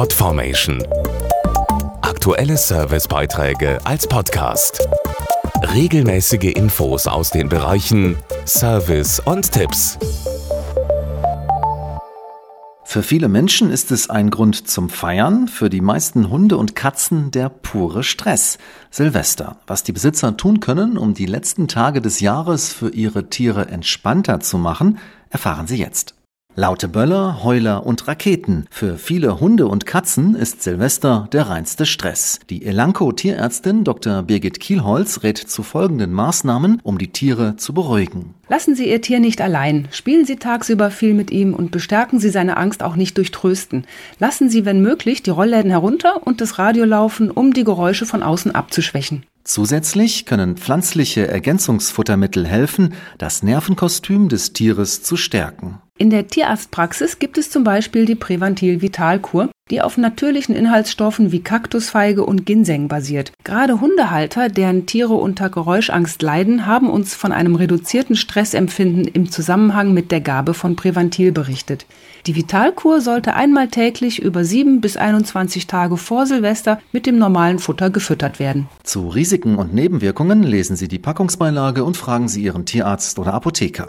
Podformation. Aktuelle Servicebeiträge als Podcast. Regelmäßige Infos aus den Bereichen Service und Tipps. Für viele Menschen ist es ein Grund zum Feiern, für die meisten Hunde und Katzen der pure Stress. Silvester. Was die Besitzer tun können, um die letzten Tage des Jahres für ihre Tiere entspannter zu machen, erfahren Sie jetzt. Laute Böller, Heuler und Raketen. Für viele Hunde und Katzen ist Silvester der reinste Stress. Die Elanco-Tierärztin Dr. Birgit Kielholz rät zu folgenden Maßnahmen, um die Tiere zu beruhigen. Lassen Sie Ihr Tier nicht allein. Spielen Sie tagsüber viel mit ihm und bestärken Sie seine Angst auch nicht durch Trösten. Lassen Sie, wenn möglich, die Rollläden herunter und das Radio laufen, um die Geräusche von außen abzuschwächen. Zusätzlich können pflanzliche Ergänzungsfuttermittel helfen, das Nervenkostüm des Tieres zu stärken. In der Tierarztpraxis gibt es zum Beispiel die Präventil Vitalkur, die auf natürlichen Inhaltsstoffen wie Kaktusfeige und Ginseng basiert. Gerade Hundehalter, deren Tiere unter Geräuschangst leiden, haben uns von einem reduzierten Stressempfinden im Zusammenhang mit der Gabe von Präventil berichtet. Die Vitalkur sollte einmal täglich über 7 bis 21 Tage vor Silvester mit dem normalen Futter gefüttert werden. Zu Risiken und Nebenwirkungen lesen Sie die Packungsbeilage und fragen Sie Ihren Tierarzt oder Apotheker